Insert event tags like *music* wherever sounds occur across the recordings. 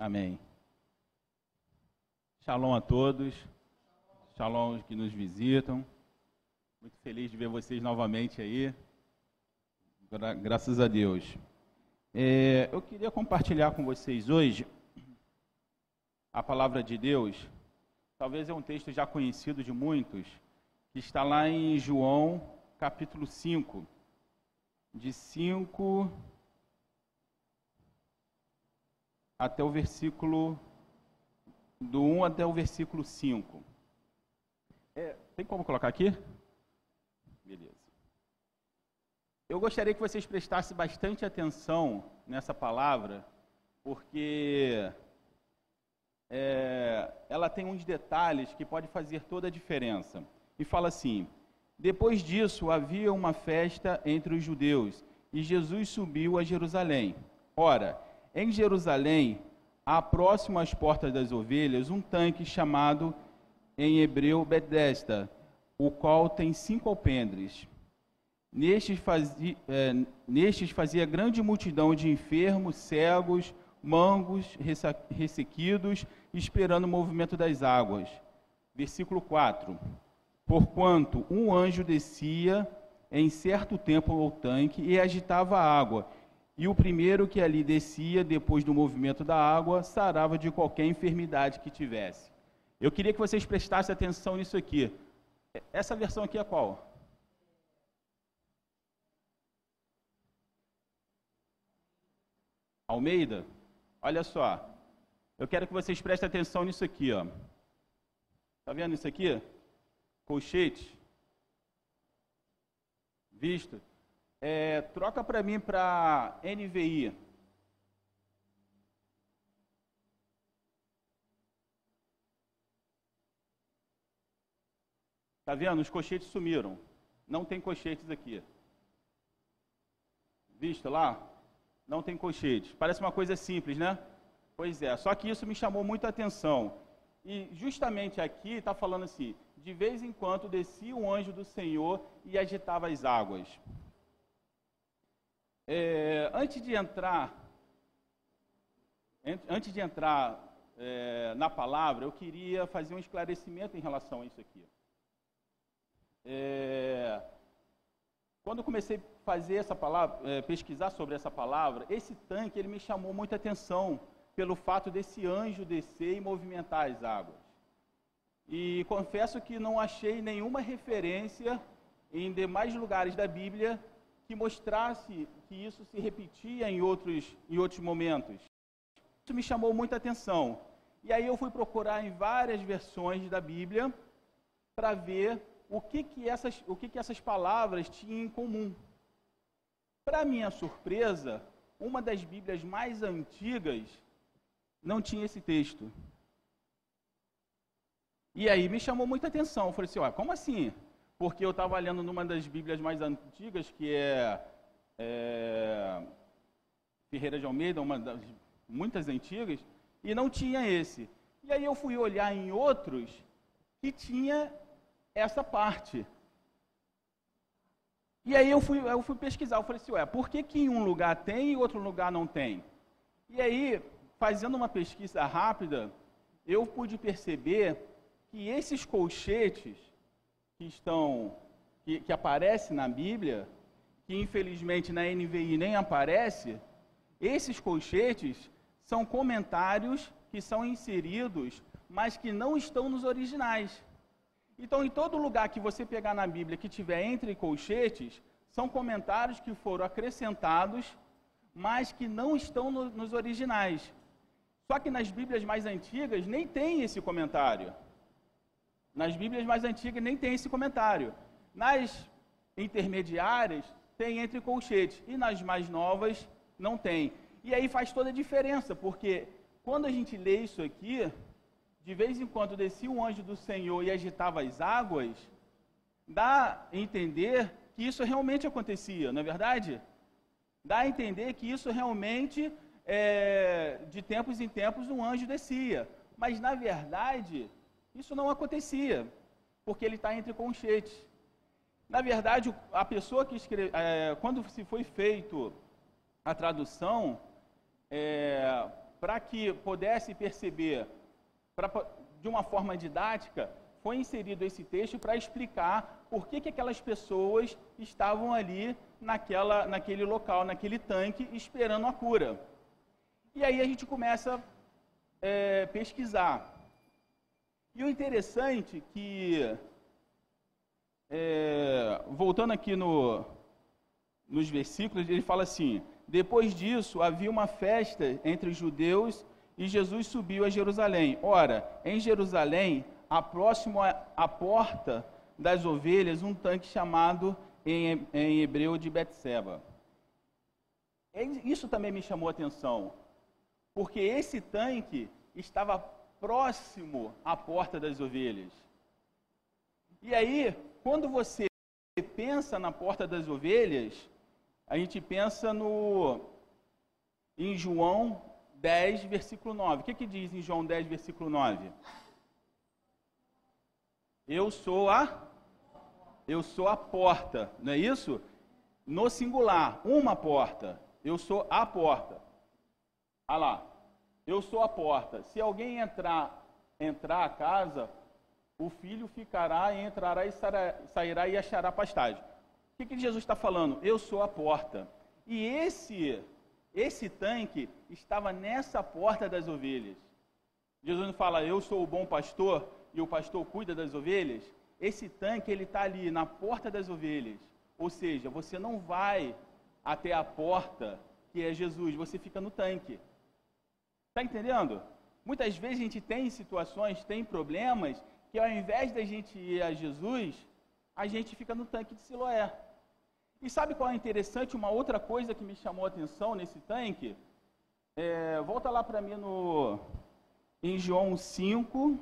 Amém. Shalom a todos. Shalom aos que nos visitam. Muito feliz de ver vocês novamente aí. Gra graças a Deus. É, eu queria compartilhar com vocês hoje a palavra de Deus. Talvez é um texto já conhecido de muitos, que está lá em João, capítulo 5, de 5 até o versículo do 1 até o versículo 5. É, tem como colocar aqui? Beleza. Eu gostaria que vocês prestassem bastante atenção nessa palavra, porque é, ela tem uns detalhes que pode fazer toda a diferença. E fala assim: Depois disso havia uma festa entre os judeus, e Jesus subiu a Jerusalém. Ora, em Jerusalém, há próximo às portas das ovelhas, um tanque chamado em hebreu Betesda, o qual tem cinco alpendres. Nestes fazia, é, nestes fazia grande multidão de enfermos, cegos, mangos, ressequidos, esperando o movimento das águas. Versículo 4. Porquanto um anjo descia em certo tempo ao tanque e agitava a água, e o primeiro que ali descia, depois do movimento da água, sarava de qualquer enfermidade que tivesse. Eu queria que vocês prestassem atenção nisso aqui. Essa versão aqui é qual? Almeida? Olha só. Eu quero que vocês prestem atenção nisso aqui, ó. Tá vendo isso aqui? Colchete. Visto. É, troca para mim para NVI. Tá vendo? Os cochetes sumiram. Não tem cochetes aqui. Visto lá? Não tem cochetes. Parece uma coisa simples, né? Pois é. Só que isso me chamou muita atenção. E justamente aqui está falando assim: de vez em quando descia um anjo do Senhor e agitava as águas. É, antes de entrar, antes de entrar é, na palavra, eu queria fazer um esclarecimento em relação a isso aqui. É, quando eu comecei a fazer essa palavra, é, pesquisar sobre essa palavra, esse tanque ele me chamou muita atenção pelo fato desse anjo descer e movimentar as águas. E confesso que não achei nenhuma referência em demais lugares da Bíblia que mostrasse que isso se repetia em outros, em outros momentos. Isso me chamou muita atenção. E aí eu fui procurar em várias versões da Bíblia para ver o que, que, essas, o que, que essas palavras tinham em comum. Para minha surpresa, uma das Bíblias mais antigas não tinha esse texto. E aí me chamou muita atenção. Eu falei assim, como assim? Porque eu estava lendo numa das Bíblias mais antigas, que é, é Ferreira de Almeida, uma das muitas antigas, e não tinha esse. E aí eu fui olhar em outros que tinha essa parte. E aí eu fui, eu fui pesquisar, eu falei assim, ué, por que, que em um lugar tem e outro lugar não tem? E aí, fazendo uma pesquisa rápida, eu pude perceber que esses colchetes que estão que, que aparece na Bíblia, que infelizmente na NVI nem aparece, esses colchetes são comentários que são inseridos, mas que não estão nos originais. Então, em todo lugar que você pegar na Bíblia que tiver entre colchetes, são comentários que foram acrescentados, mas que não estão no, nos originais. Só que nas Bíblias mais antigas nem tem esse comentário. Nas Bíblias mais antigas nem tem esse comentário. Nas intermediárias tem entre colchetes e nas mais novas não tem. E aí faz toda a diferença, porque quando a gente lê isso aqui, de vez em quando descia um anjo do Senhor e agitava as águas, dá a entender que isso realmente acontecia, não é verdade? Dá a entender que isso realmente, é, de tempos em tempos, um anjo descia. Mas, na verdade, isso não acontecia, porque ele está entre conchetes. Na verdade, a pessoa que escreve, é, quando se foi feito a tradução, é, para que pudesse perceber pra, de uma forma didática, foi inserido esse texto para explicar por que, que aquelas pessoas estavam ali naquela, naquele local, naquele tanque, esperando a cura. E aí a gente começa a é, pesquisar. E o interessante que, é, voltando aqui no, nos versículos, ele fala assim: Depois disso havia uma festa entre os judeus e Jesus subiu a Jerusalém. Ora, em Jerusalém, a próximo à porta das ovelhas, um tanque chamado em, em hebreu de Betseba. Isso também me chamou a atenção, porque esse tanque estava próximo à porta das ovelhas. E aí, quando você pensa na porta das ovelhas, a gente pensa no em João 10, versículo 9. O que, que diz em João 10, versículo 9? Eu sou a eu sou a porta, não é isso? No singular, uma porta. Eu sou a porta. Olha lá. Eu sou a porta. Se alguém entrar entrar a casa, o filho ficará e entrará e sairá e achará pastagem. O que, que Jesus está falando? Eu sou a porta. E esse esse tanque estava nessa porta das ovelhas. Jesus não fala, eu sou o bom pastor e o pastor cuida das ovelhas. Esse tanque ele está ali na porta das ovelhas. Ou seja, você não vai até a porta que é Jesus, você fica no tanque. Está entendendo? Muitas vezes a gente tem situações, tem problemas, que ao invés da gente ir a Jesus, a gente fica no tanque de Siloé. E sabe qual é interessante? Uma outra coisa que me chamou a atenção nesse tanque, é, volta lá para mim no, em João 5.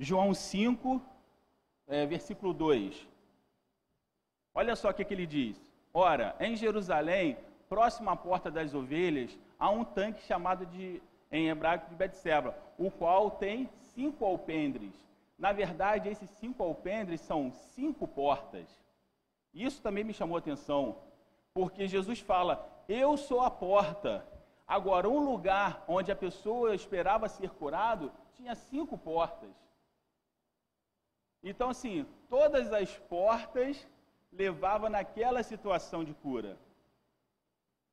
João 5, é, versículo 2. Olha só o que, que ele diz. Ora, em Jerusalém, próximo à porta das ovelhas, há um tanque chamado de em hebraico de Betseba, o qual tem cinco alpendres. Na verdade, esses cinco alpendres são cinco portas. Isso também me chamou a atenção, porque Jesus fala: Eu sou a porta. Agora, um lugar onde a pessoa esperava ser curado tinha cinco portas. Então, assim, todas as portas levavam naquela situação de cura.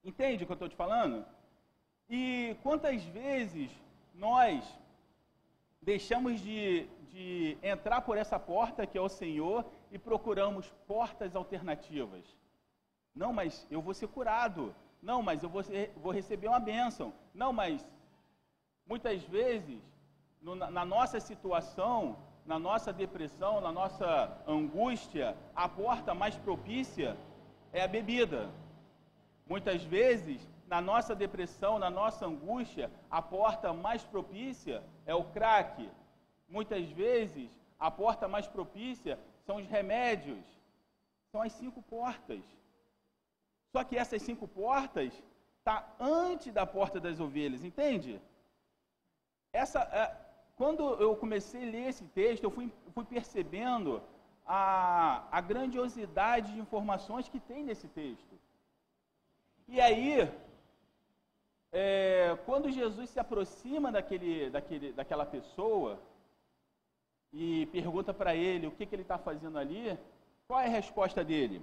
Entende o que eu estou te falando? E quantas vezes nós deixamos de, de entrar por essa porta que é o Senhor e procuramos portas alternativas? Não, mas eu vou ser curado. Não, mas eu vou, vou receber uma bênção. Não, mas muitas vezes, no, na nossa situação, na nossa depressão, na nossa angústia, a porta mais propícia é a bebida. Muitas vezes, na nossa depressão, na nossa angústia, a porta mais propícia é o crack. Muitas vezes, a porta mais propícia são os remédios. São as cinco portas. Só que essas cinco portas tá antes da porta das ovelhas, entende? Essa, é, quando eu comecei a ler esse texto, eu fui, fui percebendo a, a grandiosidade de informações que tem nesse texto. E aí, é, quando Jesus se aproxima daquele, daquele, daquela pessoa e pergunta para ele o que, que ele está fazendo ali, qual é a resposta dele?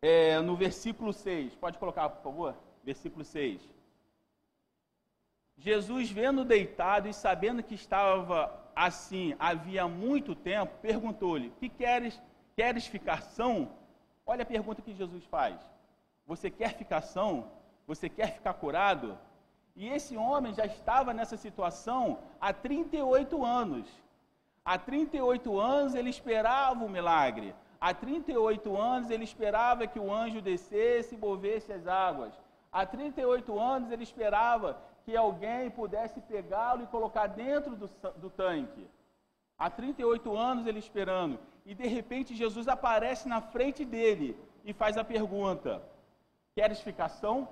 É, no versículo 6, pode colocar, por favor? Versículo 6. Jesus, vendo deitado e sabendo que estava assim havia muito tempo, perguntou-lhe: Que queres? Queres ficar são? Olha a pergunta que Jesus faz. Você quer ficar são? Você quer ficar curado? E esse homem já estava nessa situação há 38 anos. Há 38 anos ele esperava o milagre. Há 38 anos ele esperava que o anjo descesse e movesse as águas. Há 38 anos ele esperava que alguém pudesse pegá-lo e colocar dentro do, do tanque. Há 38 anos ele esperando. E de repente Jesus aparece na frente dele e faz a pergunta: Queres ficar são?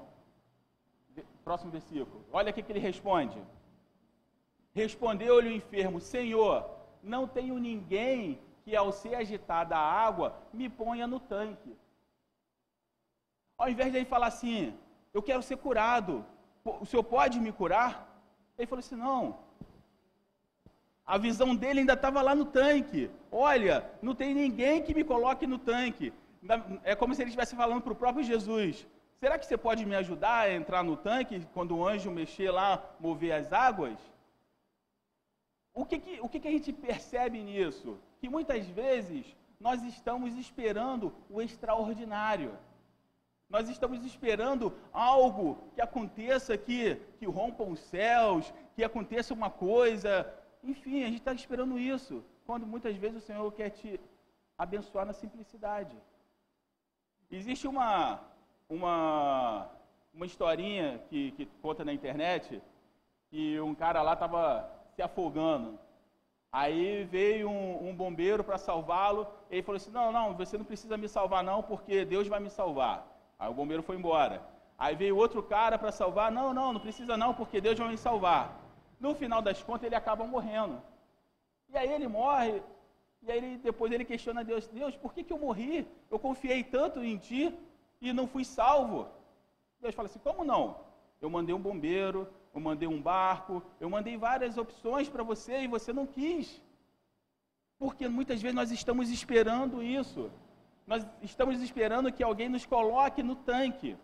Próximo versículo. Olha o que ele responde. Respondeu-lhe o enfermo: Senhor, não tenho ninguém que ao ser agitada a água, me ponha no tanque. Ao invés de ele falar assim, eu quero ser curado, o senhor pode me curar? Ele falou assim, não. A visão dele ainda estava lá no tanque. Olha, não tem ninguém que me coloque no tanque. É como se ele estivesse falando para o próprio Jesus. Será que você pode me ajudar a entrar no tanque quando o anjo mexer lá, mover as águas? O que, que, o que, que a gente percebe nisso? Que muitas vezes nós estamos esperando o extraordinário. Nós estamos esperando algo que aconteça, que, que rompam os céus, que aconteça uma coisa. Enfim, a gente está esperando isso. Quando muitas vezes o Senhor quer te abençoar na simplicidade. Existe uma, uma, uma historinha que, que conta na internet que um cara lá estava se afogando. Aí veio um, um bombeiro para salvá-lo. Ele falou assim: Não, não, você não precisa me salvar, não, porque Deus vai me salvar. Aí o bombeiro foi embora. Aí veio outro cara para salvar. Não, não, não precisa, não, porque Deus vai me salvar. No final das contas, ele acaba morrendo. E aí ele morre. E aí ele, depois ele questiona Deus: Deus, por que, que eu morri? Eu confiei tanto em ti e não fui salvo. Deus fala assim: Como não? Eu mandei um bombeiro, eu mandei um barco, eu mandei várias opções para você e você não quis. Porque muitas vezes nós estamos esperando isso. Nós estamos esperando que alguém nos coloque no tanque.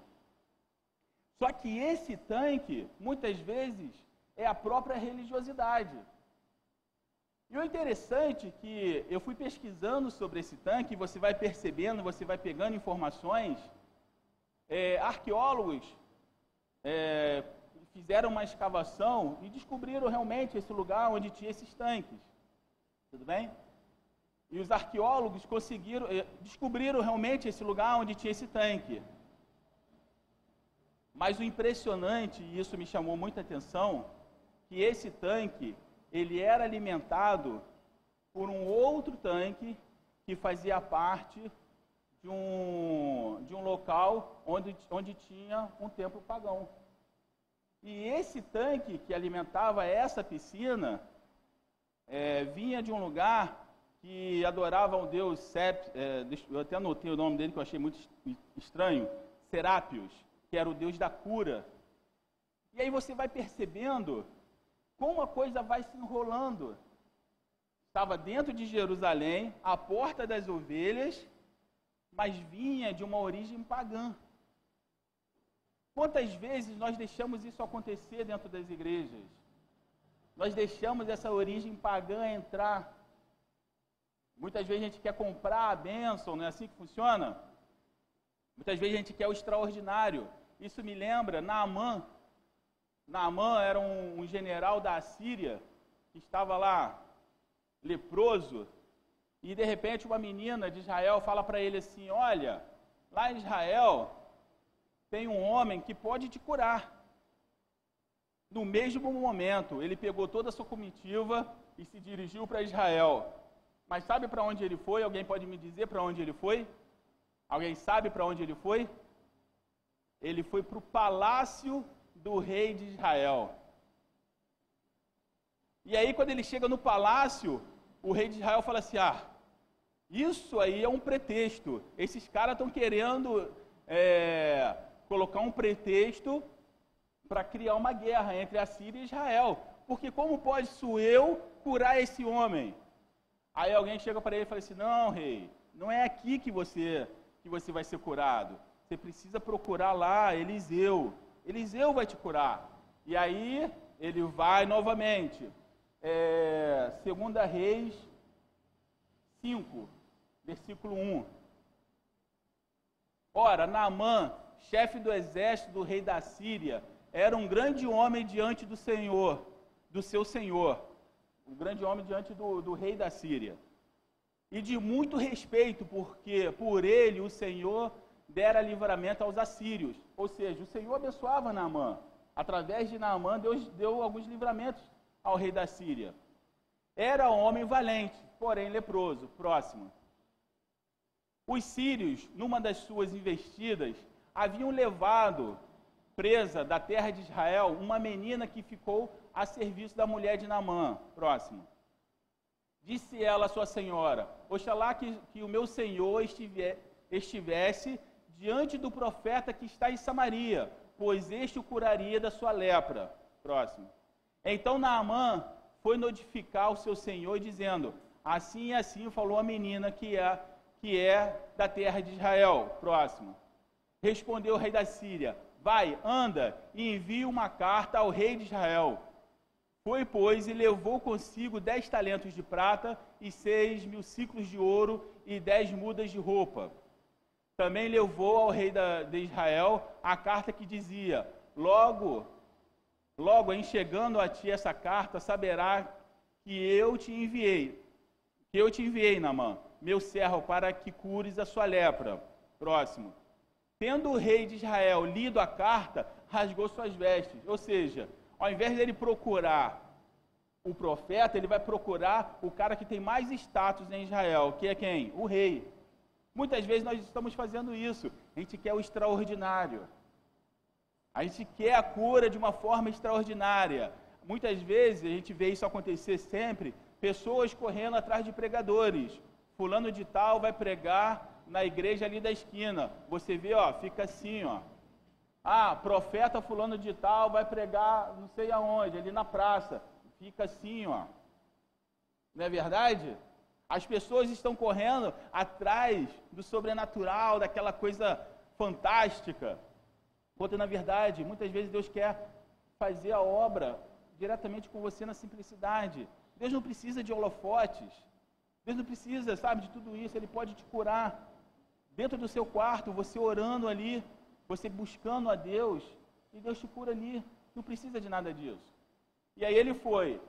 Só que esse tanque, muitas vezes, é a própria religiosidade. E o interessante é que eu fui pesquisando sobre esse tanque, você vai percebendo, você vai pegando informações. É, arqueólogos é, fizeram uma escavação e descobriram realmente esse lugar onde tinha esses tanques. Tudo bem? E os arqueólogos conseguiram, eh, descobriram realmente esse lugar onde tinha esse tanque. Mas o impressionante, e isso me chamou muita atenção, que esse tanque, ele era alimentado por um outro tanque que fazia parte de um, de um local onde, onde tinha um templo pagão. E esse tanque que alimentava essa piscina é, vinha de um lugar que adorava um deus, Sep, é, eu até anotei o nome dele que eu achei muito estranho, Serápios, que era o deus da cura. E aí você vai percebendo como a coisa vai se enrolando. Estava dentro de Jerusalém, a porta das ovelhas, mas vinha de uma origem pagã. Quantas vezes nós deixamos isso acontecer dentro das igrejas? Nós deixamos essa origem pagã entrar. Muitas vezes a gente quer comprar a bênção, não é assim que funciona? Muitas vezes a gente quer o extraordinário. Isso me lembra Naamã. Naamã era um, um general da Assíria que estava lá leproso e de repente uma menina de Israel fala para ele assim: Olha, lá em Israel tem um homem que pode te curar. No mesmo momento, ele pegou toda a sua comitiva e se dirigiu para Israel. Mas sabe para onde ele foi? Alguém pode me dizer para onde ele foi? Alguém sabe para onde ele foi? Ele foi para o palácio do rei de Israel. E aí, quando ele chega no palácio, o rei de Israel fala assim: Ah, isso aí é um pretexto. Esses caras estão querendo é, colocar um pretexto para criar uma guerra entre a Síria e Israel. Porque como pode eu curar esse homem? Aí alguém chega para ele e fala assim: "Não, rei, não é aqui que você que você vai ser curado. Você precisa procurar lá Eliseu. Eliseu vai te curar." E aí ele vai novamente. É, segunda Reis 5, versículo 1. Ora, Naamã chefe do exército do rei da Síria, era um grande homem diante do Senhor, do seu Senhor, um grande homem diante do, do rei da Síria. E de muito respeito, porque por ele o Senhor dera livramento aos assírios. Ou seja, o Senhor abençoava Naamã. Através de Naamã, Deus deu alguns livramentos ao rei da Síria. Era homem valente, porém leproso. Próximo. Os sírios, numa das suas investidas, haviam levado presa da terra de Israel uma menina que ficou a serviço da mulher de Naamã. Próximo. Disse ela à sua senhora: Oxalá que, que o meu senhor estive, estivesse diante do profeta que está em Samaria, pois este o curaria da sua lepra. Próximo. Então Naamã foi notificar o seu senhor, dizendo: Assim e assim falou a menina que é, que é da terra de Israel. Próximo. Respondeu o rei da Síria: Vai, anda e envie uma carta ao rei de Israel. Foi, pois, e levou consigo dez talentos de prata e seis mil ciclos de ouro e dez mudas de roupa. Também levou ao rei da, de Israel a carta que dizia: Logo, logo em chegando a ti essa carta, saberá que eu te enviei, que eu te enviei, Namã, meu servo, para que cures a sua lepra. Próximo. Tendo o rei de Israel lido a carta, rasgou suas vestes. Ou seja, ao invés dele procurar o profeta, ele vai procurar o cara que tem mais status em Israel, que é quem? O rei. Muitas vezes nós estamos fazendo isso. A gente quer o extraordinário. A gente quer a cura de uma forma extraordinária. Muitas vezes a gente vê isso acontecer sempre, pessoas correndo atrás de pregadores. Fulano de tal vai pregar na igreja ali da esquina. Você vê, ó, fica assim, ó. Ah, profeta fulano de tal vai pregar não sei aonde, ali na praça. Fica assim, ó. Não é verdade? As pessoas estão correndo atrás do sobrenatural, daquela coisa fantástica. Quando na verdade, muitas vezes Deus quer fazer a obra diretamente com você na simplicidade. Deus não precisa de holofotes. Deus não precisa, sabe, de tudo isso. Ele pode te curar dentro do seu quarto, você orando ali, você buscando a Deus, e Deus te cura ali. Não precisa de nada disso. E aí ele foi.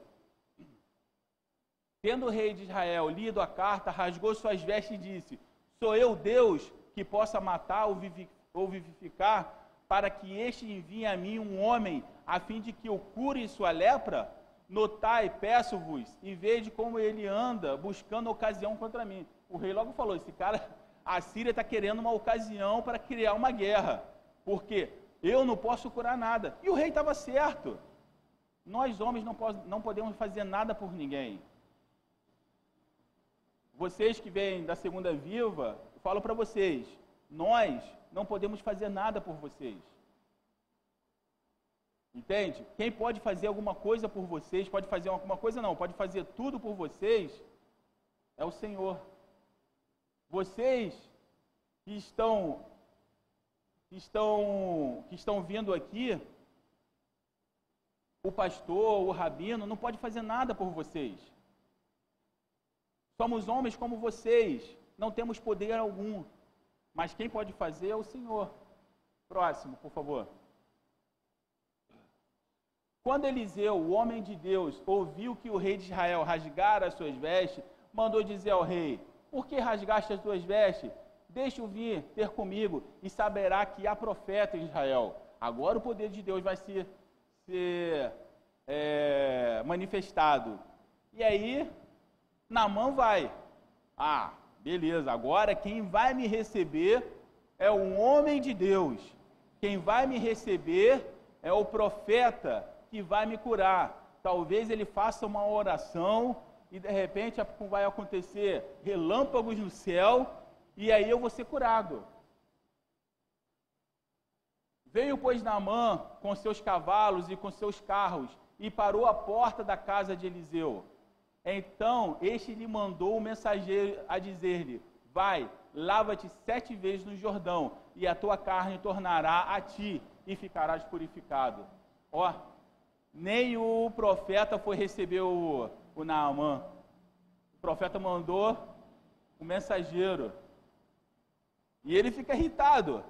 Tendo o rei de Israel lido a carta, rasgou suas vestes e disse: Sou eu Deus que possa matar ou vivificar, para que este envie a mim um homem, a fim de que eu cure sua lepra? Notai, peço-vos, e veja como ele anda buscando ocasião contra mim. O rei logo falou: Esse cara a Síria está querendo uma ocasião para criar uma guerra, porque eu não posso curar nada. E o rei estava certo. Nós, homens, não, podemos fazer nada por ninguém. Vocês que vêm da segunda viva, eu falo para vocês: nós não podemos fazer nada por vocês. Entende? Quem pode fazer alguma coisa por vocês, pode fazer alguma coisa não, pode fazer tudo por vocês, é o Senhor. Vocês que estão que estão que estão vindo aqui, o pastor, o rabino não pode fazer nada por vocês. Somos homens como vocês, não temos poder algum. Mas quem pode fazer é o Senhor. Próximo, por favor. Quando Eliseu, o homem de Deus, ouviu que o rei de Israel rasgara as suas vestes, mandou dizer ao rei: por que rasgaste as tuas vestes? Deixa-o vir ter comigo e saberá que há profeta em Israel. Agora o poder de Deus vai ser, ser é, manifestado. E aí, Namã vai. Ah, beleza, agora quem vai me receber é um homem de Deus. Quem vai me receber é o profeta que vai me curar. Talvez ele faça uma oração e de repente vai acontecer relâmpagos no céu e aí eu vou ser curado. Veio, pois, Naamã com seus cavalos e com seus carros e parou à porta da casa de Eliseu. Então este lhe mandou o mensageiro a dizer-lhe: Vai, lava-te sete vezes no Jordão, e a tua carne tornará a ti, e ficarás purificado. Ó, nem o profeta foi receber o, o Naamã. O profeta mandou o mensageiro. E ele fica irritado.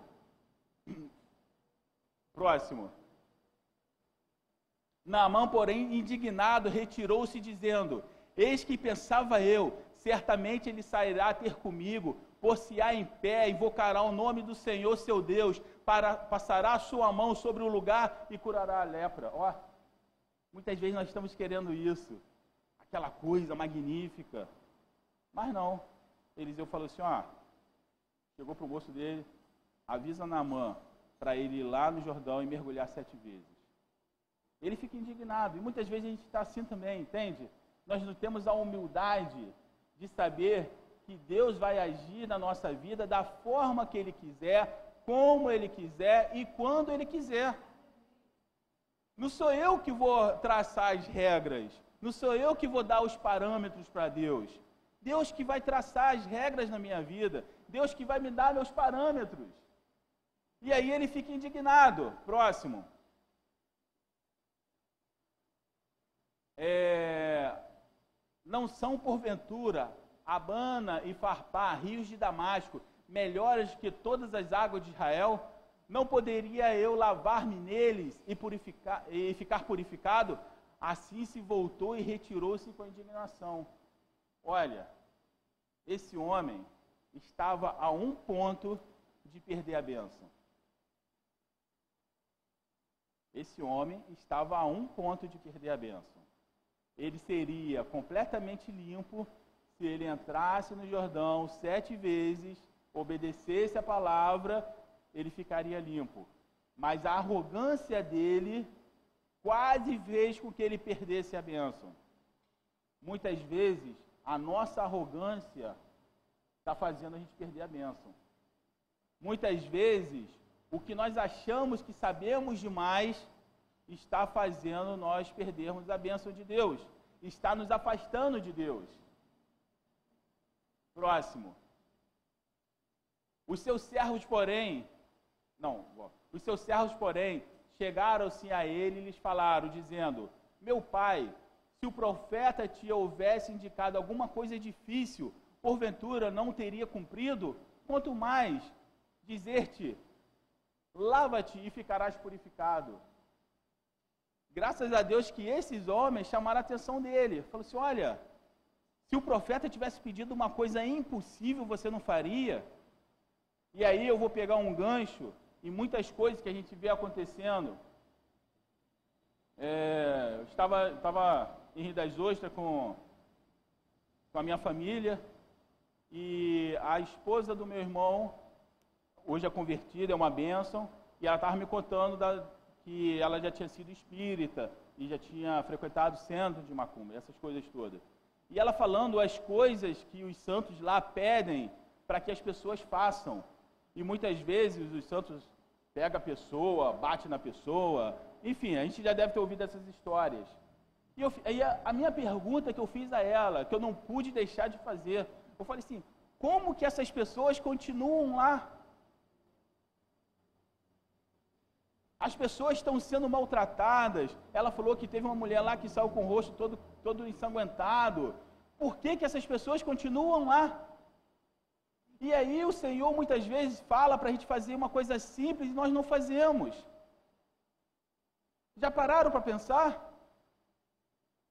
Próximo. Naamã, porém, indignado, retirou-se, dizendo: Eis que pensava eu, certamente ele sairá a ter comigo, por-se-á em pé, invocará o nome do Senhor seu Deus, para, passará a sua mão sobre o lugar e curará a lepra. Ó, muitas vezes nós estamos querendo isso aquela coisa magnífica. Mas não. Eliseu falou assim: ó, chegou para o moço dele, avisa Naamã para ele ir lá no Jordão e mergulhar sete vezes. Ele fica indignado. E muitas vezes a gente está assim também, entende? nós não temos a humildade de saber que Deus vai agir na nossa vida da forma que Ele quiser, como Ele quiser e quando Ele quiser. Não sou eu que vou traçar as regras, não sou eu que vou dar os parâmetros para Deus. Deus que vai traçar as regras na minha vida, Deus que vai me dar meus parâmetros. E aí ele fica indignado. Próximo. É, não são porventura Abana e Farpá, rios de Damasco, melhores que todas as águas de Israel? Não poderia eu lavar-me neles e, purificar, e ficar purificado? Assim se voltou e retirou-se com indignação. Olha, esse homem estava a um ponto de perder a bênção. Esse homem estava a um ponto de perder a bênção. Ele seria completamente limpo se ele entrasse no Jordão sete vezes, obedecesse a palavra, ele ficaria limpo. Mas a arrogância dele quase fez com que ele perdesse a bênção. Muitas vezes, a nossa arrogância está fazendo a gente perder a bênção. Muitas vezes, o que nós achamos que sabemos demais está fazendo nós perdermos a bênção de Deus, está nos afastando de Deus. Próximo. Os seus servos, porém, não, os seus servos, porém, chegaram-se a ele e lhes falaram, dizendo: Meu pai, se o profeta te houvesse indicado alguma coisa difícil, porventura não teria cumprido? Quanto mais dizer-te: Lava-te e ficarás purificado. Graças a Deus que esses homens chamaram a atenção dele. Falou assim: Olha, se o profeta tivesse pedido uma coisa impossível, você não faria. E aí eu vou pegar um gancho e muitas coisas que a gente vê acontecendo. É, eu estava, estava em Rio das Ostras com, com a minha família e a esposa do meu irmão, hoje é convertida, é uma bênção, e ela estava me contando da, que ela já tinha sido espírita e já tinha frequentado o centro de Macumba, essas coisas todas. E ela falando as coisas que os santos lá pedem para que as pessoas façam. E muitas vezes os santos pegam a pessoa, bate na pessoa, enfim, a gente já deve ter ouvido essas histórias. E eu, a, a minha pergunta que eu fiz a ela, que eu não pude deixar de fazer, eu falei assim: como que essas pessoas continuam lá? As pessoas estão sendo maltratadas. Ela falou que teve uma mulher lá que saiu com o rosto todo, todo ensanguentado. Por que, que essas pessoas continuam lá? E aí o Senhor muitas vezes fala para a gente fazer uma coisa simples e nós não fazemos. Já pararam para pensar?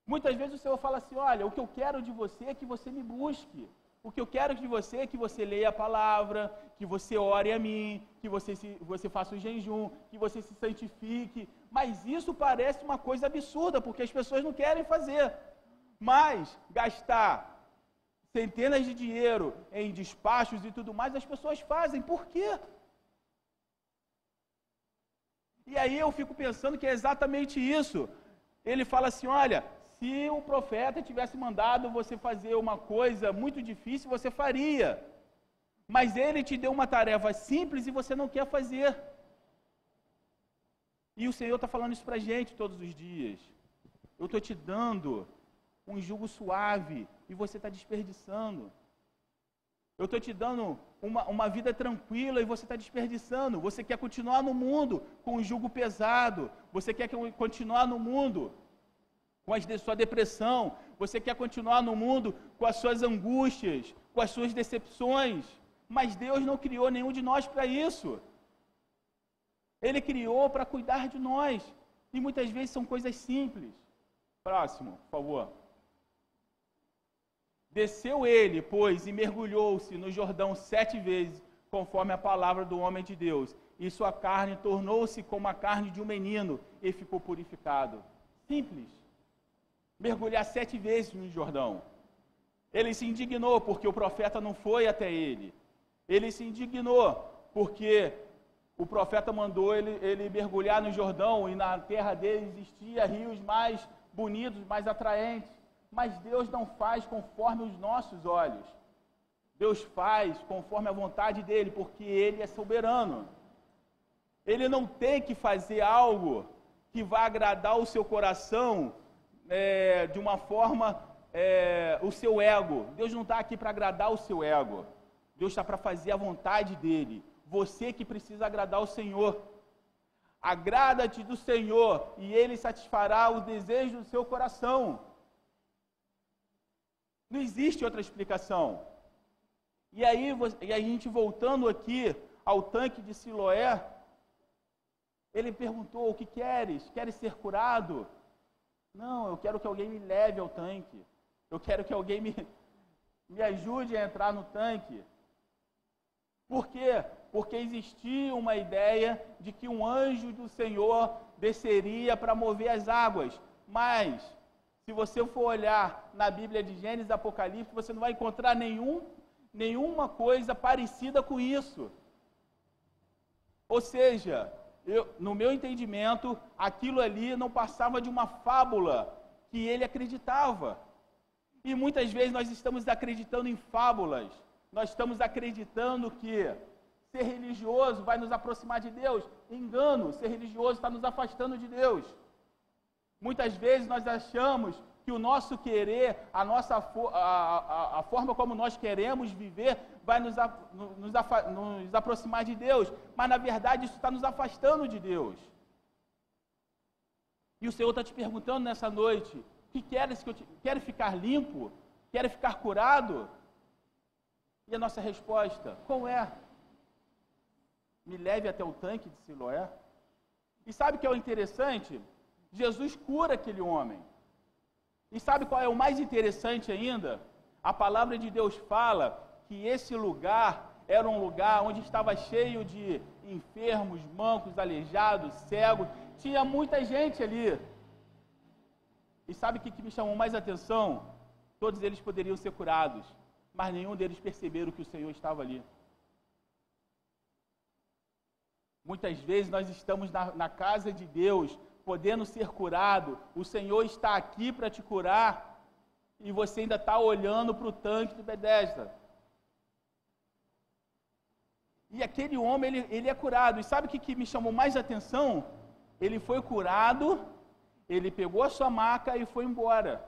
Muitas vezes o Senhor fala assim: olha, o que eu quero de você é que você me busque. O que eu quero de você é que você leia a palavra, que você ore a mim, que você, se, você faça o jejum, que você se santifique. Mas isso parece uma coisa absurda, porque as pessoas não querem fazer. Mas gastar centenas de dinheiro em despachos e tudo mais, as pessoas fazem. Por quê? E aí eu fico pensando que é exatamente isso. Ele fala assim: olha, se o profeta tivesse mandado você fazer uma coisa muito difícil, você faria. Mas ele te deu uma tarefa simples e você não quer fazer. E o Senhor está falando isso para a gente todos os dias. Eu estou te dando um jugo suave e você está desperdiçando. Eu estou te dando uma, uma vida tranquila e você está desperdiçando. Você quer continuar no mundo com um jugo pesado. Você quer continuar no mundo com a sua depressão, você quer continuar no mundo com as suas angústias, com as suas decepções, mas Deus não criou nenhum de nós para isso. Ele criou para cuidar de nós, e muitas vezes são coisas simples. Próximo, por favor. Desceu ele, pois, e mergulhou-se no Jordão sete vezes, conforme a palavra do homem de Deus, e sua carne tornou-se como a carne de um menino, e ficou purificado. Simples mergulhar sete vezes no Jordão. Ele se indignou porque o profeta não foi até ele. Ele se indignou porque o profeta mandou ele, ele mergulhar no Jordão e na terra dele existia rios mais bonitos, mais atraentes. Mas Deus não faz conforme os nossos olhos. Deus faz conforme a vontade dele, porque ele é soberano. Ele não tem que fazer algo que vá agradar o seu coração é, de uma forma, é, o seu ego. Deus não está aqui para agradar o seu ego. Deus está para fazer a vontade dele. Você que precisa agradar o Senhor. Agrada-te do Senhor e ele satisfará o desejo do seu coração. Não existe outra explicação. E aí, e a gente voltando aqui ao tanque de Siloé, ele perguntou: O que queres? Queres ser curado? Não, eu quero que alguém me leve ao tanque. Eu quero que alguém me, *laughs* me ajude a entrar no tanque. Por quê? Porque existia uma ideia de que um anjo do Senhor desceria para mover as águas. Mas, se você for olhar na Bíblia de Gênesis e Apocalipse, você não vai encontrar nenhum, nenhuma coisa parecida com isso. Ou seja, eu, no meu entendimento, aquilo ali não passava de uma fábula que ele acreditava. E muitas vezes nós estamos acreditando em fábulas nós estamos acreditando que ser religioso vai nos aproximar de Deus. Engano, ser religioso está nos afastando de Deus. Muitas vezes nós achamos que o nosso querer, a, nossa, a, a, a forma como nós queremos viver, vai nos, nos, nos aproximar de Deus. Mas na verdade isso está nos afastando de Deus. E o Senhor está te perguntando nessa noite: que queres que eu te, quer ficar limpo? Quer ficar curado? E a nossa resposta, qual é? Me leve até o tanque de Siloé. E sabe o que é o interessante? Jesus cura aquele homem. E sabe qual é o mais interessante ainda? A palavra de Deus fala que esse lugar era um lugar onde estava cheio de enfermos, mancos, aleijados, cegos. Tinha muita gente ali. E sabe o que, me chamou mais atenção? Todos eles poderiam ser curados mas nenhum deles perceberam que o Senhor estava ali. Muitas vezes nós estamos na, na casa de Deus, podendo ser curado, o Senhor está aqui para te curar, e você ainda está olhando para o tanque do Bethesda. E aquele homem, ele, ele é curado. E sabe o que, que me chamou mais atenção? Ele foi curado, ele pegou a sua maca e foi embora.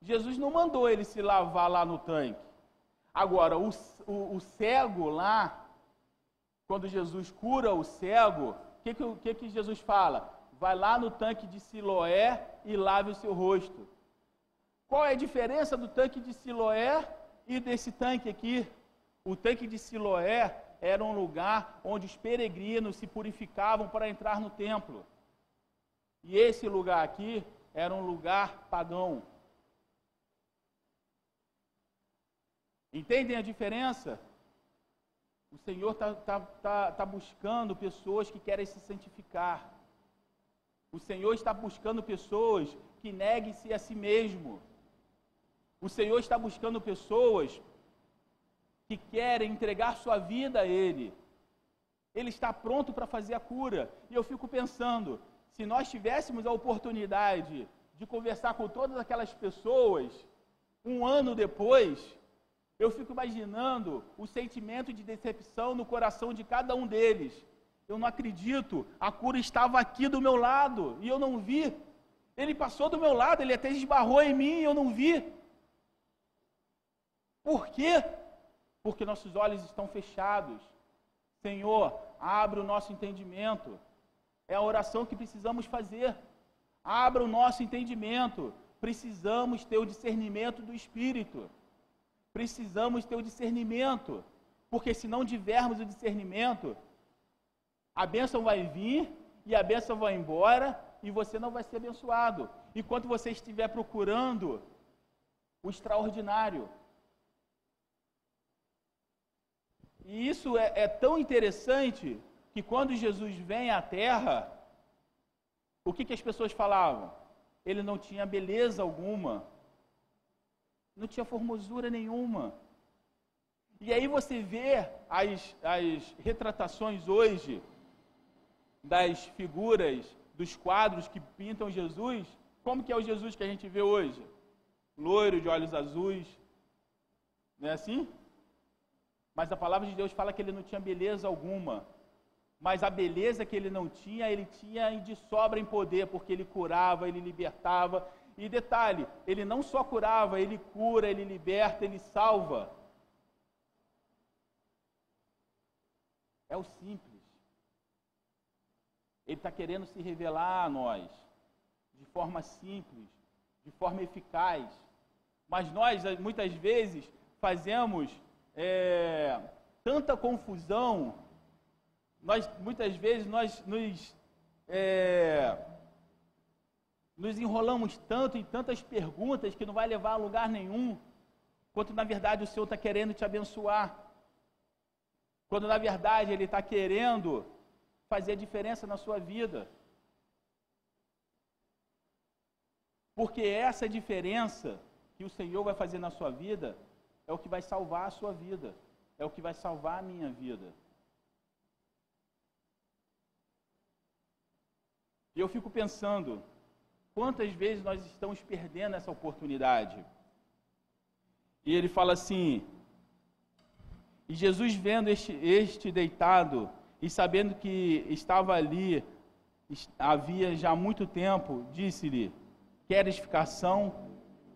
Jesus não mandou ele se lavar lá no tanque. Agora, o, o, o cego lá, quando Jesus cura o cego, o que, que, que, Jesus fala? Vai lá no tanque de Siloé e lave o seu rosto. Qual é a diferença do tanque de Siloé e desse tanque aqui? O tanque de Siloé era um lugar onde os peregrinos se purificavam para entrar no templo. E esse lugar aqui era um lugar pagão. Entendem a diferença? O Senhor está tá, tá, tá buscando pessoas que querem se santificar. O Senhor está buscando pessoas que neguem-se a si mesmo. O Senhor está buscando pessoas que querem entregar sua vida a Ele. Ele está pronto para fazer a cura. E eu fico pensando, se nós tivéssemos a oportunidade de conversar com todas aquelas pessoas, um ano depois, eu fico imaginando o sentimento de decepção no coração de cada um deles. Eu não acredito, a cura estava aqui do meu lado e eu não vi. Ele passou do meu lado, ele até esbarrou em mim e eu não vi. Por quê? Porque nossos olhos estão fechados. Senhor, abre o nosso entendimento. É a oração que precisamos fazer. Abra o nosso entendimento. Precisamos ter o discernimento do Espírito precisamos ter o discernimento, porque se não tivermos o discernimento, a bênção vai vir e a bênção vai embora e você não vai ser abençoado. Enquanto você estiver procurando o extraordinário. E isso é, é tão interessante que quando Jesus vem à terra, o que, que as pessoas falavam? Ele não tinha beleza alguma, não tinha formosura nenhuma. E aí você vê as, as retratações hoje das figuras, dos quadros que pintam Jesus, como que é o Jesus que a gente vê hoje? loiro de olhos azuis. Não é assim? Mas a palavra de Deus fala que ele não tinha beleza alguma. Mas a beleza que ele não tinha, ele tinha de sobra em poder, porque ele curava, ele libertava. E detalhe, ele não só curava, ele cura, ele liberta, ele salva. É o simples. Ele está querendo se revelar a nós de forma simples, de forma eficaz. Mas nós, muitas vezes, fazemos é, tanta confusão, nós, muitas vezes, nós nos, é, nos enrolamos tanto em tantas perguntas que não vai levar a lugar nenhum, quanto na verdade o Senhor está querendo te abençoar. Quando na verdade Ele está querendo fazer a diferença na sua vida. Porque essa diferença que o Senhor vai fazer na sua vida é o que vai salvar a sua vida, é o que vai salvar a minha vida. E eu fico pensando, quantas vezes nós estamos perdendo essa oportunidade? E ele fala assim: e Jesus, vendo este, este deitado e sabendo que estava ali havia já muito tempo, disse-lhe: Queres ficar são?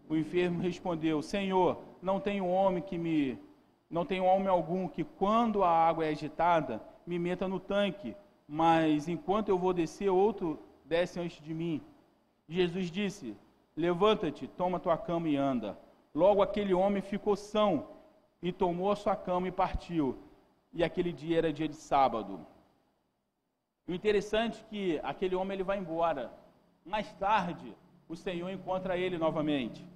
O enfermo respondeu: Senhor, não tenho homem que me não tenho homem algum que quando a água é agitada me meta no tanque, mas enquanto eu vou descer, outro desce antes de mim. Jesus disse: Levanta-te, toma tua cama e anda. Logo aquele homem ficou são e tomou a sua cama e partiu. E aquele dia era dia de sábado. O interessante é que aquele homem ele vai embora. Mais tarde, o Senhor encontra ele novamente.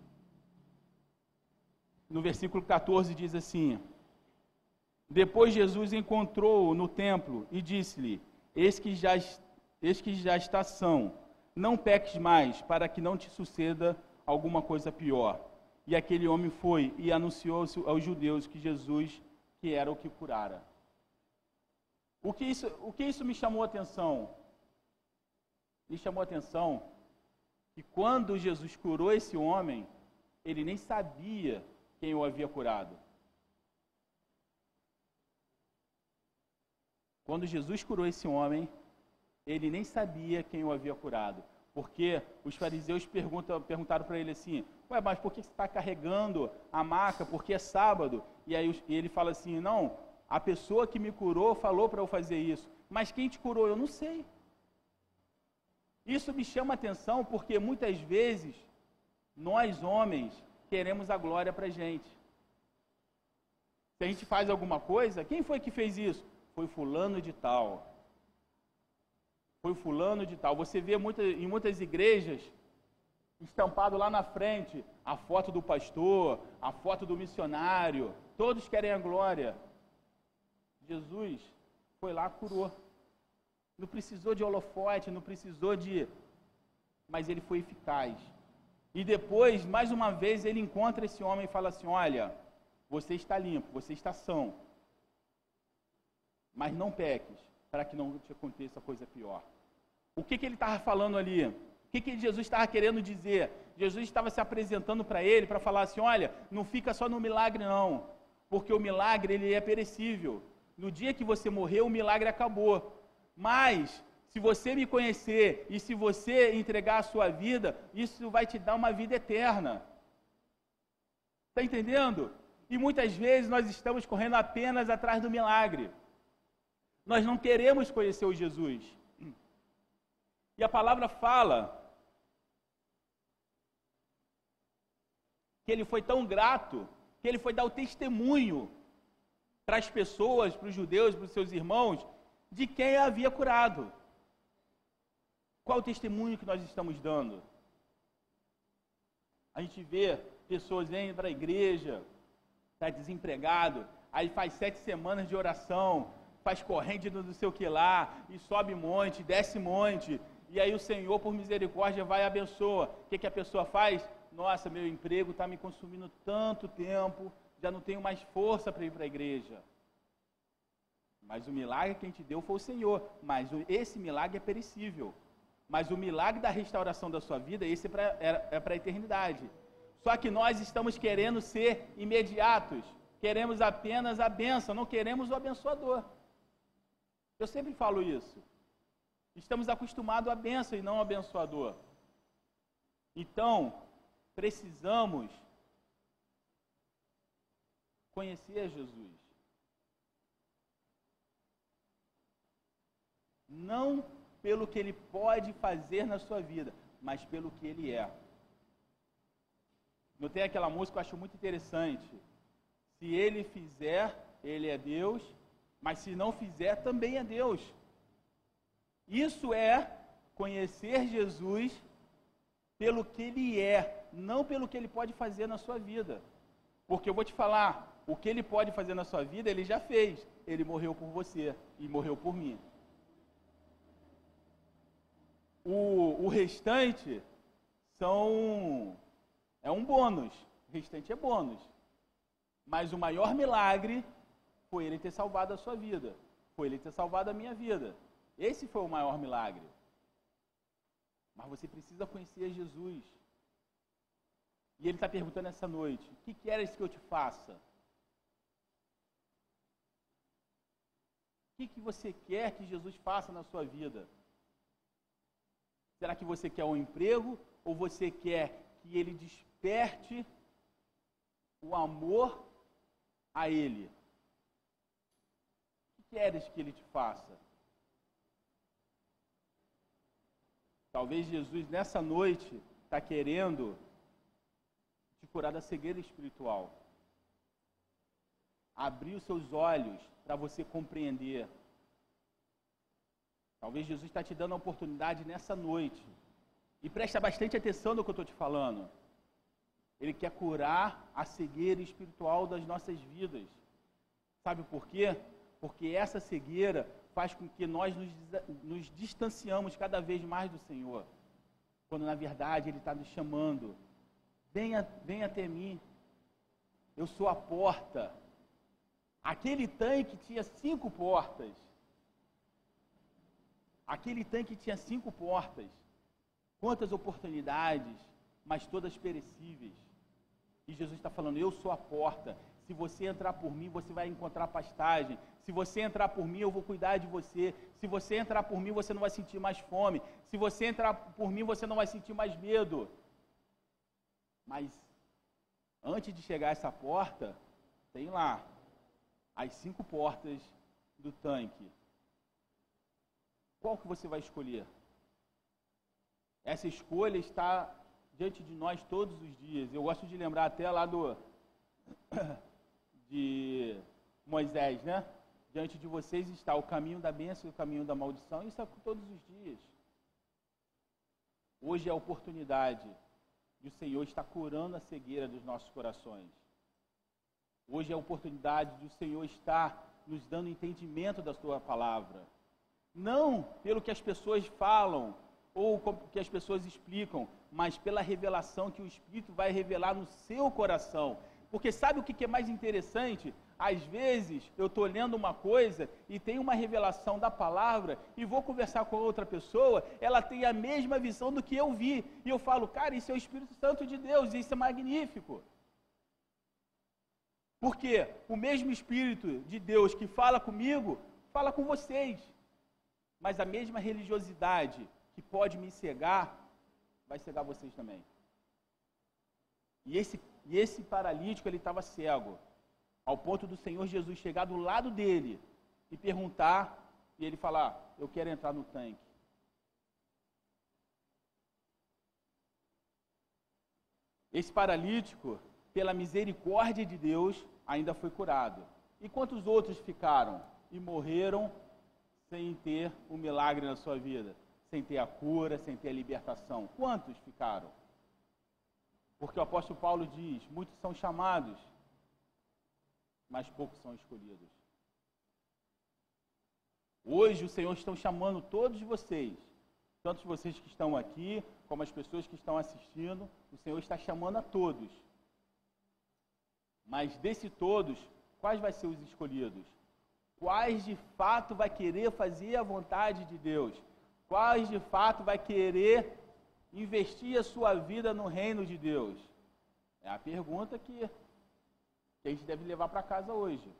No versículo 14 diz assim: Depois Jesus encontrou-o no templo e disse-lhe: Eis que já eis que já está são. Não peques mais, para que não te suceda alguma coisa pior. E aquele homem foi e anunciou aos judeus que Jesus que era o que curara. O que isso, o que isso me chamou a atenção? Me chamou a atenção que quando Jesus curou esse homem, ele nem sabia quem o havia curado. Quando Jesus curou esse homem, ele nem sabia quem o havia curado. Porque os fariseus perguntaram para ele assim: Ué, mas por que você está carregando a maca? Porque é sábado. E aí ele fala assim: Não, a pessoa que me curou falou para eu fazer isso. Mas quem te curou? Eu não sei. Isso me chama atenção porque muitas vezes nós homens queremos a glória para gente. Se a gente faz alguma coisa, quem foi que fez isso? Foi fulano de tal. Foi fulano de tal. Você vê muita, em muitas igrejas estampado lá na frente a foto do pastor, a foto do missionário, todos querem a glória. Jesus foi lá, curou. Não precisou de holofote, não precisou de. Mas ele foi eficaz. E depois, mais uma vez, ele encontra esse homem e fala assim: Olha, você está limpo, você está são. Mas não peques, para que não te aconteça coisa pior. O que, que ele estava falando ali? O que, que Jesus estava querendo dizer? Jesus estava se apresentando para ele para falar assim: olha, não fica só no milagre, não, porque o milagre ele é perecível. No dia que você morreu, o milagre acabou. Mas, se você me conhecer e se você entregar a sua vida, isso vai te dar uma vida eterna. Está entendendo? E muitas vezes nós estamos correndo apenas atrás do milagre. Nós não queremos conhecer o Jesus. E a palavra fala que ele foi tão grato que ele foi dar o testemunho para as pessoas, para os judeus, para os seus irmãos, de quem havia curado. Qual o testemunho que nós estamos dando? A gente vê pessoas vêm para a igreja, está desempregado, aí faz sete semanas de oração, faz corrente do não sei o que lá, e sobe monte, desce monte, e aí o Senhor, por misericórdia, vai e abençoa. O que, que a pessoa faz? Nossa, meu emprego está me consumindo tanto tempo, já não tenho mais força para ir para a igreja. Mas o milagre que a gente deu foi o Senhor. Mas esse milagre é perecível. Mas o milagre da restauração da sua vida, esse é para é, é a eternidade. Só que nós estamos querendo ser imediatos, queremos apenas a benção, não queremos o abençoador. Eu sempre falo isso. Estamos acostumados à benção e não ao abençoador. Então, precisamos conhecer Jesus. Não pelo que ele pode fazer na sua vida, mas pelo que ele é. Notei aquela música que eu acho muito interessante. Se ele fizer, ele é Deus, mas se não fizer, também é Deus. Isso é conhecer Jesus pelo que ele é, não pelo que ele pode fazer na sua vida. Porque eu vou te falar, o que ele pode fazer na sua vida, ele já fez. Ele morreu por você e morreu por mim. O, o restante são é um bônus. O restante é bônus. Mas o maior milagre foi ele ter salvado a sua vida. Foi ele ter salvado a minha vida. Esse foi o maior milagre. Mas você precisa conhecer Jesus. E ele está perguntando essa noite: O que queres que eu te faça? O que, que você quer que Jesus faça na sua vida? Será que você quer um emprego ou você quer que ele desperte o amor a ele? O que queres que ele te faça? Talvez Jesus nessa noite está querendo curar da cegueira espiritual. Abrir os seus olhos para você compreender. Talvez Jesus está te dando a oportunidade nessa noite. E presta bastante atenção no que eu estou te falando. Ele quer curar a cegueira espiritual das nossas vidas. Sabe por quê? Porque essa cegueira faz com que nós nos, nos distanciamos cada vez mais do Senhor. Quando na verdade Ele está nos chamando. Venha, venha até mim. Eu sou a porta. Aquele tanque tinha cinco portas. Aquele tanque tinha cinco portas. Quantas oportunidades, mas todas perecíveis. E Jesus está falando: Eu sou a porta. Se você entrar por mim, você vai encontrar pastagem. Se você entrar por mim, eu vou cuidar de você. Se você entrar por mim, você não vai sentir mais fome. Se você entrar por mim, você não vai sentir mais medo. Mas antes de chegar a essa porta, tem lá as cinco portas do tanque. Qual que você vai escolher? Essa escolha está diante de nós todos os dias. Eu gosto de lembrar até lá do *coughs* de Moisés, né? Diante de vocês está o caminho da bênção e o caminho da maldição. Isso é todos os dias. Hoje é a oportunidade de o Senhor estar curando a cegueira dos nossos corações. Hoje é a oportunidade de o Senhor estar nos dando entendimento da sua palavra. Não pelo que as pessoas falam ou que as pessoas explicam, mas pela revelação que o Espírito vai revelar no seu coração. Porque sabe o que é mais interessante? Às vezes eu estou lendo uma coisa e tem uma revelação da palavra e vou conversar com outra pessoa, ela tem a mesma visão do que eu vi. E eu falo, cara, isso é o Espírito Santo de Deus, isso é magnífico. Porque o mesmo Espírito de Deus que fala comigo, fala com vocês. Mas a mesma religiosidade que pode me cegar, vai cegar vocês também. E esse, e esse paralítico, ele estava cego, ao ponto do Senhor Jesus chegar do lado dele e perguntar, e ele falar: Eu quero entrar no tanque. Esse paralítico, pela misericórdia de Deus, ainda foi curado. E quantos outros ficaram e morreram sem ter o um milagre na sua vida? Sem ter a cura, sem ter a libertação? Quantos ficaram? Porque o apóstolo Paulo diz: muitos são chamados, mas poucos são escolhidos. Hoje o Senhor está chamando todos vocês, tanto vocês que estão aqui, como as pessoas que estão assistindo, o Senhor está chamando a todos. Mas desse todos, quais vai ser os escolhidos? Quais de fato vai querer fazer a vontade de Deus? Quais de fato vai querer investir a sua vida no reino de Deus. É a pergunta que, que a gente deve levar para casa hoje.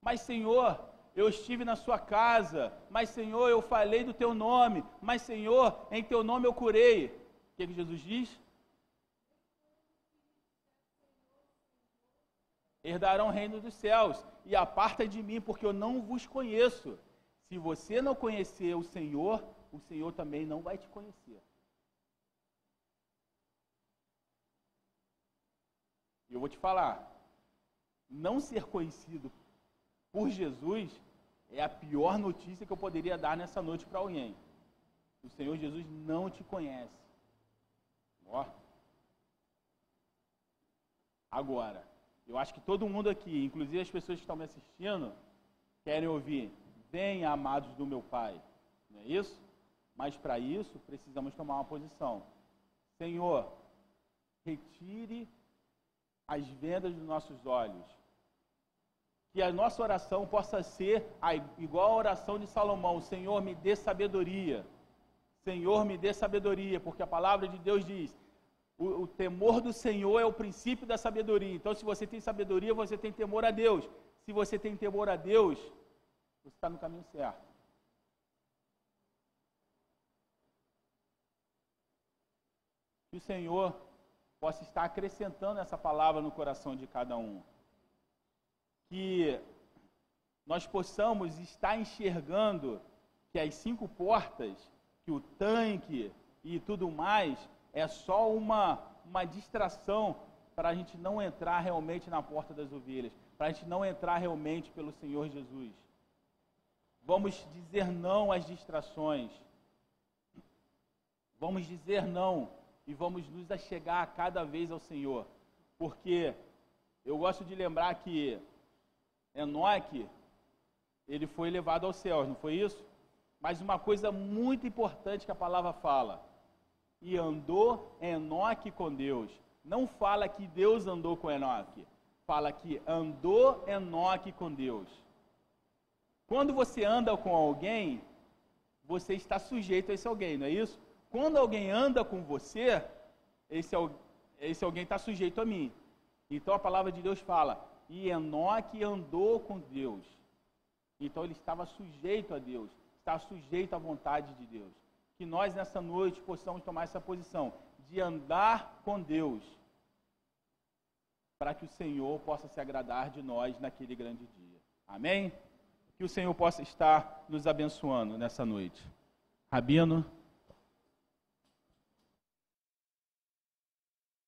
Mas, Senhor, eu estive na sua casa, mas, Senhor, eu falei do teu nome, mas, Senhor, em teu nome eu curei. O que, que Jesus diz? Herdarão o reino dos céus, e aparta de mim, porque eu não vos conheço. Se você não conhecer o Senhor, o Senhor também não vai te conhecer. E eu vou te falar, não ser conhecido por Jesus é a pior notícia que eu poderia dar nessa noite para alguém. O Senhor Jesus não te conhece. Ó. Agora, eu acho que todo mundo aqui, inclusive as pessoas que estão me assistindo, querem ouvir: Venha, amados do meu Pai. Não é isso? Mas para isso precisamos tomar uma posição. Senhor, retire as vendas dos nossos olhos. Que a nossa oração possa ser igual a oração de Salomão: Senhor, me dê sabedoria. Senhor, me dê sabedoria, porque a palavra de Deus diz: o, o, temor do Senhor é o princípio da sabedoria. Então, se você tem sabedoria, você tem temor a Deus. Se você tem temor a Deus, você está no caminho certo. Que o Senhor possa estar acrescentando essa palavra no coração de cada um. Que nós possamos estar enxergando que as cinco portas, que o tanque e tudo mais, é só uma, uma distração para a gente não entrar realmente na porta das ovelhas, para a gente não entrar realmente pelo Senhor Jesus. Vamos dizer não às distrações. Vamos dizer não e vamos nos achegar cada vez ao Senhor. Porque eu gosto de lembrar que Enoque, ele foi levado aos céus, não foi isso? Mas uma coisa muito importante que a palavra fala, e andou Enoque com Deus. Não fala que Deus andou com Enoque, fala que andou Enoque com Deus. Quando você anda com alguém, você está sujeito a esse alguém, não é isso? Quando alguém anda com você, esse, esse alguém está sujeito a mim. Então a palavra de Deus fala: e Enoque andou com Deus. Então ele estava sujeito a Deus, estava sujeito à vontade de Deus. Que nós nessa noite possamos tomar essa posição de andar com Deus, para que o Senhor possa se agradar de nós naquele grande dia. Amém? Que o Senhor possa estar nos abençoando nessa noite. Rabino.